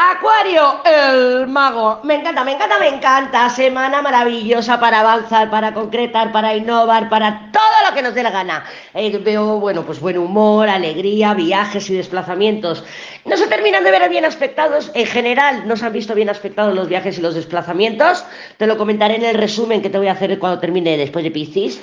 Acuario, el mago. Me encanta, me encanta, me encanta. Semana maravillosa para avanzar, para concretar, para innovar, para todo lo que nos dé la gana. Eh, veo, bueno, pues buen humor, alegría, viajes y desplazamientos. No se terminan de ver bien aspectados. En general, no se han visto bien aspectados los viajes y los desplazamientos. Te lo comentaré en el resumen que te voy a hacer cuando termine después de Piscis.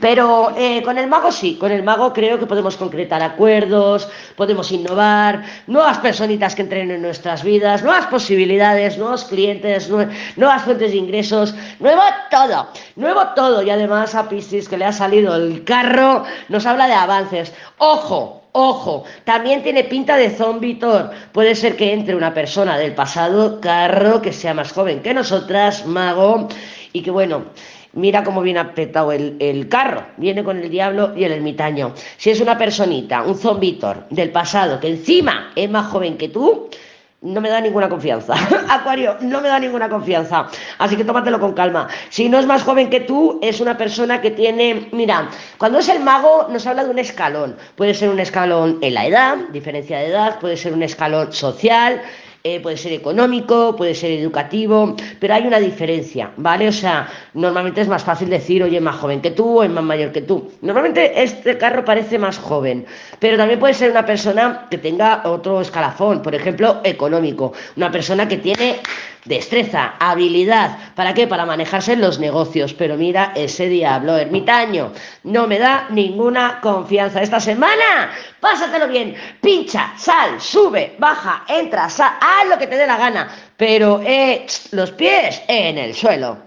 Pero eh, con el mago sí, con el mago creo que podemos concretar acuerdos, podemos innovar, nuevas personitas que entren en nuestras vidas, nuevas posibilidades, nuevos clientes, nuevas fuentes de ingresos, nuevo todo, nuevo todo. Y además a Piscis que le ha salido el carro, nos habla de avances. Ojo, Ojo, también tiene pinta de zombitor. Puede ser que entre una persona del pasado, carro, que sea más joven que nosotras, mago, y que bueno, mira cómo viene apretado el, el, carro, viene con el diablo y el ermitaño. Si es una personita, un zombitor del pasado, que encima es más joven que tú, no me da ninguna confianza. Acuario, no me da ninguna confianza. Así que tómatelo con calma. Si no es más joven que tú, es una persona que tiene, mira, cuando es el mago nos habla de un escalón. Puede ser un escalón en la edad, diferencia de edad, puede ser un escalón social, eh, puede ser económico, puede ser educativo, pero hay una diferencia, ¿vale? O sea, normalmente es más fácil decir, oye, es más joven que tú o es más mayor que tú. Normalmente este carro parece más joven, pero también puede ser una persona que tenga otro escalafón, por ejemplo, económico, una persona que tiene destreza, habilidad, ¿para qué? Para manejarse en los negocios, pero mira ese diablo ermitaño, no me da ninguna confianza. Esta semana, pásatelo bien, pincha, sal, sube, baja, entra, sal, haz lo que te dé la gana, pero eh, los pies en el suelo.